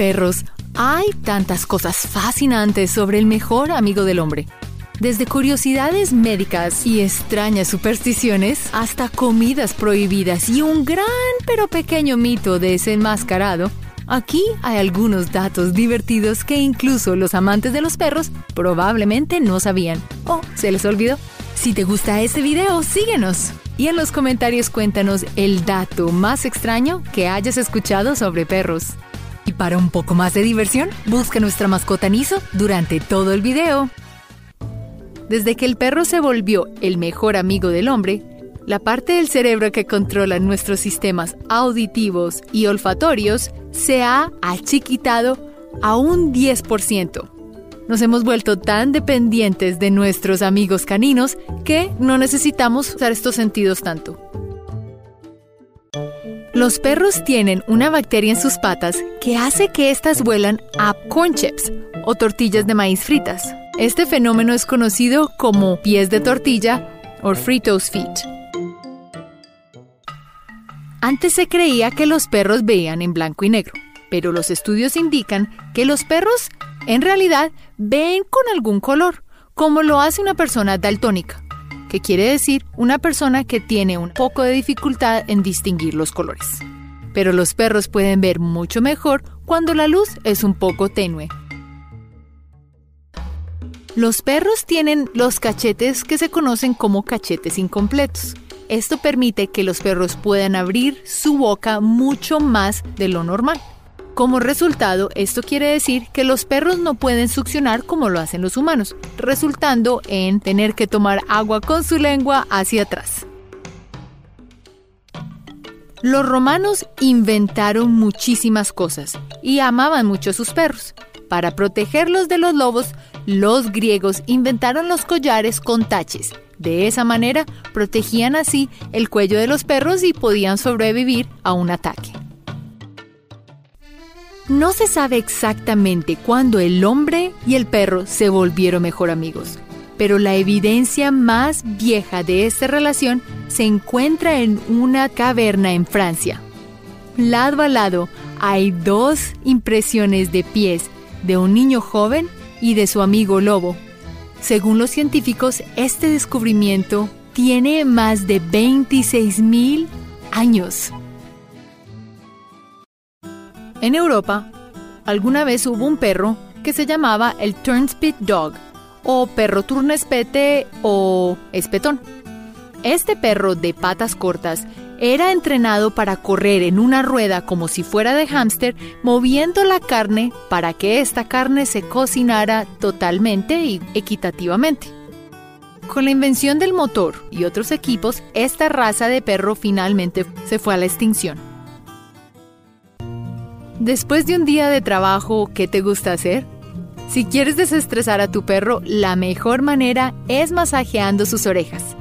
perros, hay tantas cosas fascinantes sobre el mejor amigo del hombre. Desde curiosidades médicas y extrañas supersticiones hasta comidas prohibidas y un gran pero pequeño mito desenmascarado, aquí hay algunos datos divertidos que incluso los amantes de los perros probablemente no sabían o se les olvidó. Si te gusta este video, síguenos. Y en los comentarios cuéntanos el dato más extraño que hayas escuchado sobre perros. Y para un poco más de diversión, busca nuestra mascota Niso durante todo el video. Desde que el perro se volvió el mejor amigo del hombre, la parte del cerebro que controla nuestros sistemas auditivos y olfatorios se ha achiquitado a un 10%. Nos hemos vuelto tan dependientes de nuestros amigos caninos que no necesitamos usar estos sentidos tanto. Los perros tienen una bacteria en sus patas que hace que éstas vuelan a corn chips o tortillas de maíz fritas. Este fenómeno es conocido como pies de tortilla o Fritos feet. Antes se creía que los perros veían en blanco y negro, pero los estudios indican que los perros en realidad ven con algún color, como lo hace una persona daltónica, que quiere decir una persona que tiene un poco de dificultad en distinguir los colores. Pero los perros pueden ver mucho mejor cuando la luz es un poco tenue. Los perros tienen los cachetes que se conocen como cachetes incompletos. Esto permite que los perros puedan abrir su boca mucho más de lo normal. Como resultado, esto quiere decir que los perros no pueden succionar como lo hacen los humanos, resultando en tener que tomar agua con su lengua hacia atrás. Los romanos inventaron muchísimas cosas y amaban mucho a sus perros. Para protegerlos de los lobos, los griegos inventaron los collares con taches. De esa manera, protegían así el cuello de los perros y podían sobrevivir a un ataque. No se sabe exactamente cuándo el hombre y el perro se volvieron mejor amigos, pero la evidencia más vieja de esta relación se encuentra en una caverna en Francia. Lado a lado hay dos impresiones de pies de un niño joven y de su amigo lobo. Según los científicos, este descubrimiento tiene más de 26.000 años. En Europa, alguna vez hubo un perro que se llamaba el Turnspit Dog, o perro turnespete o espetón. Este perro de patas cortas era entrenado para correr en una rueda como si fuera de hámster, moviendo la carne para que esta carne se cocinara totalmente y equitativamente. Con la invención del motor y otros equipos, esta raza de perro finalmente se fue a la extinción. Después de un día de trabajo, ¿qué te gusta hacer? Si quieres desestresar a tu perro, la mejor manera es masajeando sus orejas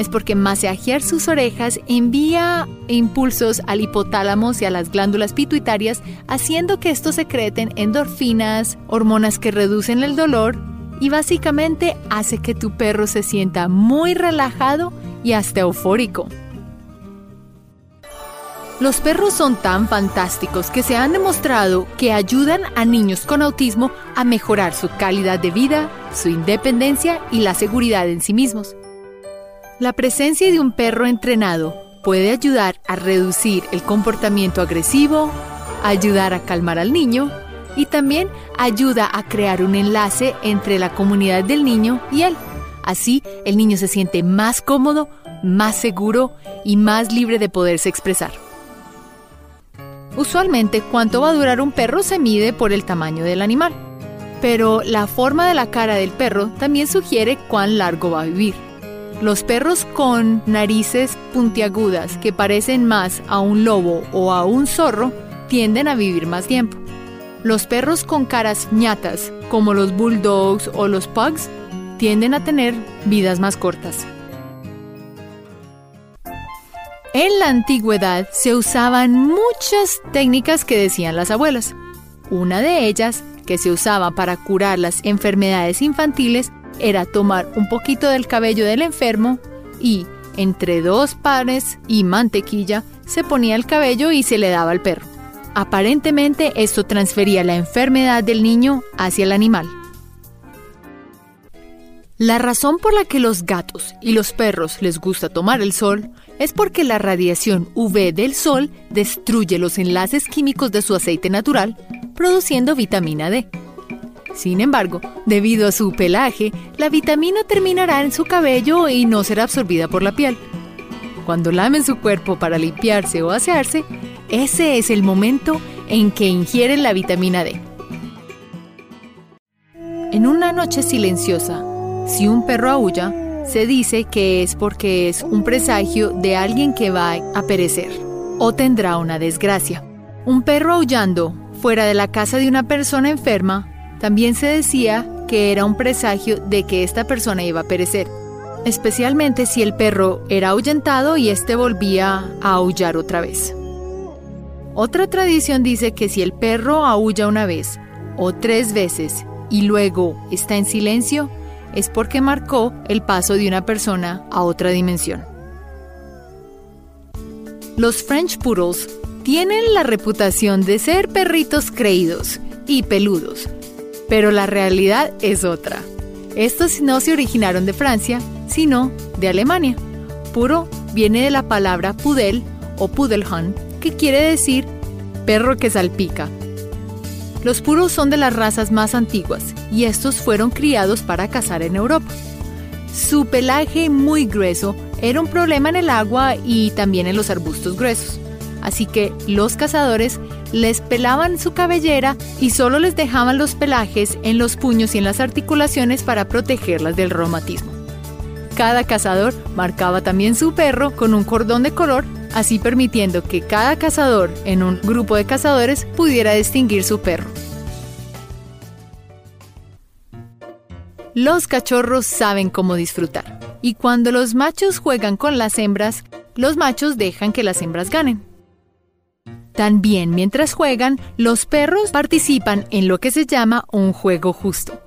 es porque masajear sus orejas envía impulsos al hipotálamo y a las glándulas pituitarias, haciendo que estos secreten endorfinas, hormonas que reducen el dolor y básicamente hace que tu perro se sienta muy relajado y hasta eufórico. Los perros son tan fantásticos que se han demostrado que ayudan a niños con autismo a mejorar su calidad de vida, su independencia y la seguridad en sí mismos. La presencia de un perro entrenado puede ayudar a reducir el comportamiento agresivo, ayudar a calmar al niño y también ayuda a crear un enlace entre la comunidad del niño y él. Así, el niño se siente más cómodo, más seguro y más libre de poderse expresar. Usualmente, cuánto va a durar un perro se mide por el tamaño del animal, pero la forma de la cara del perro también sugiere cuán largo va a vivir. Los perros con narices puntiagudas que parecen más a un lobo o a un zorro tienden a vivir más tiempo. Los perros con caras ñatas, como los bulldogs o los pugs, tienden a tener vidas más cortas. En la antigüedad se usaban muchas técnicas que decían las abuelas. Una de ellas, que se usaba para curar las enfermedades infantiles, era tomar un poquito del cabello del enfermo y, entre dos panes y mantequilla, se ponía el cabello y se le daba al perro. Aparentemente esto transfería la enfermedad del niño hacia el animal. La razón por la que los gatos y los perros les gusta tomar el sol es porque la radiación UV del sol destruye los enlaces químicos de su aceite natural, produciendo vitamina D. Sin embargo, debido a su pelaje, la vitamina terminará en su cabello y no será absorbida por la piel. Cuando lamen su cuerpo para limpiarse o asearse, ese es el momento en que ingieren la vitamina D. En una noche silenciosa, si un perro aúlla, se dice que es porque es un presagio de alguien que va a perecer o tendrá una desgracia. Un perro aullando fuera de la casa de una persona enferma también se decía que era un presagio de que esta persona iba a perecer, especialmente si el perro era ahuyentado y éste volvía a aullar otra vez. Otra tradición dice que si el perro aúlla una vez o tres veces y luego está en silencio, es porque marcó el paso de una persona a otra dimensión. Los French Poodles tienen la reputación de ser perritos creídos y peludos, pero la realidad es otra. Estos no se originaron de Francia, sino de Alemania. Puro viene de la palabra pudel o pudelhund, que quiere decir perro que salpica. Los puros son de las razas más antiguas y estos fueron criados para cazar en Europa. Su pelaje muy grueso era un problema en el agua y también en los arbustos gruesos. Así que los cazadores les pelaban su cabellera y solo les dejaban los pelajes en los puños y en las articulaciones para protegerlas del reumatismo. Cada cazador marcaba también su perro con un cordón de color así permitiendo que cada cazador en un grupo de cazadores pudiera distinguir su perro. Los cachorros saben cómo disfrutar, y cuando los machos juegan con las hembras, los machos dejan que las hembras ganen. También mientras juegan, los perros participan en lo que se llama un juego justo.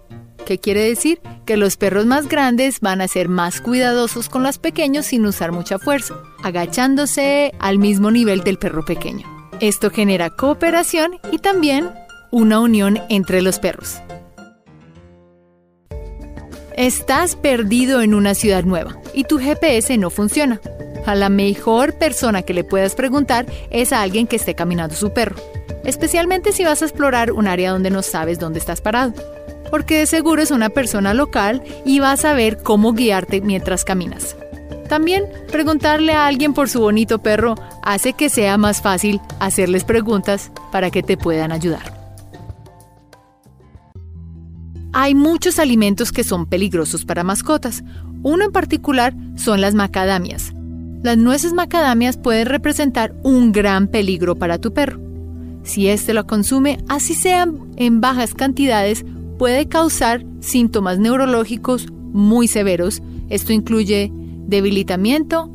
¿Qué quiere decir? Que los perros más grandes van a ser más cuidadosos con los pequeños sin usar mucha fuerza, agachándose al mismo nivel del perro pequeño. Esto genera cooperación y también una unión entre los perros. Estás perdido en una ciudad nueva y tu GPS no funciona. A la mejor persona que le puedas preguntar es a alguien que esté caminando su perro, especialmente si vas a explorar un área donde no sabes dónde estás parado porque de seguro es una persona local y va a saber cómo guiarte mientras caminas. También preguntarle a alguien por su bonito perro hace que sea más fácil hacerles preguntas para que te puedan ayudar. Hay muchos alimentos que son peligrosos para mascotas. Uno en particular son las macadamias. Las nueces macadamias pueden representar un gran peligro para tu perro. Si éste lo consume, así sean en bajas cantidades, puede causar síntomas neurológicos muy severos. Esto incluye debilitamiento,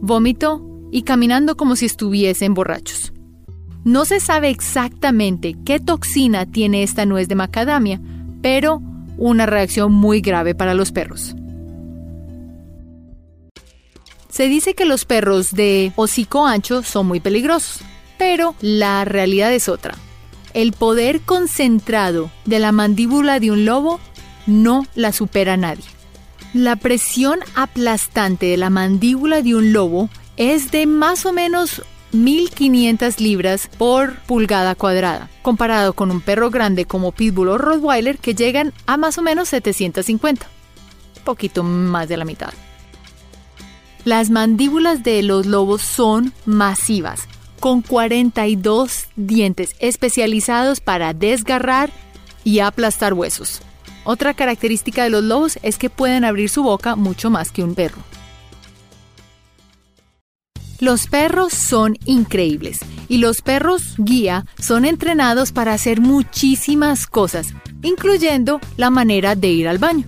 vómito y caminando como si estuviesen borrachos. No se sabe exactamente qué toxina tiene esta nuez de macadamia, pero una reacción muy grave para los perros. Se dice que los perros de hocico ancho son muy peligrosos, pero la realidad es otra. El poder concentrado de la mandíbula de un lobo no la supera nadie. La presión aplastante de la mandíbula de un lobo es de más o menos 1500 libras por pulgada cuadrada, comparado con un perro grande como Pitbull o Rottweiler que llegan a más o menos 750, poquito más de la mitad. Las mandíbulas de los lobos son masivas, con 42 dientes especializados para desgarrar y aplastar huesos. Otra característica de los lobos es que pueden abrir su boca mucho más que un perro. Los perros son increíbles y los perros guía son entrenados para hacer muchísimas cosas, incluyendo la manera de ir al baño.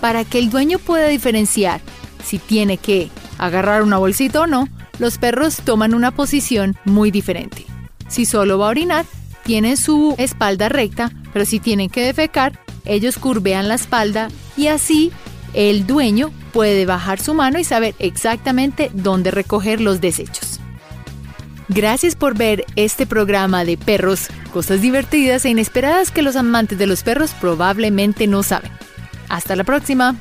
Para que el dueño pueda diferenciar si tiene que agarrar una bolsita o no, los perros toman una posición muy diferente. Si solo va a orinar, tienen su espalda recta, pero si tienen que defecar, ellos curvean la espalda y así el dueño puede bajar su mano y saber exactamente dónde recoger los desechos. Gracias por ver este programa de perros, cosas divertidas e inesperadas que los amantes de los perros probablemente no saben. Hasta la próxima.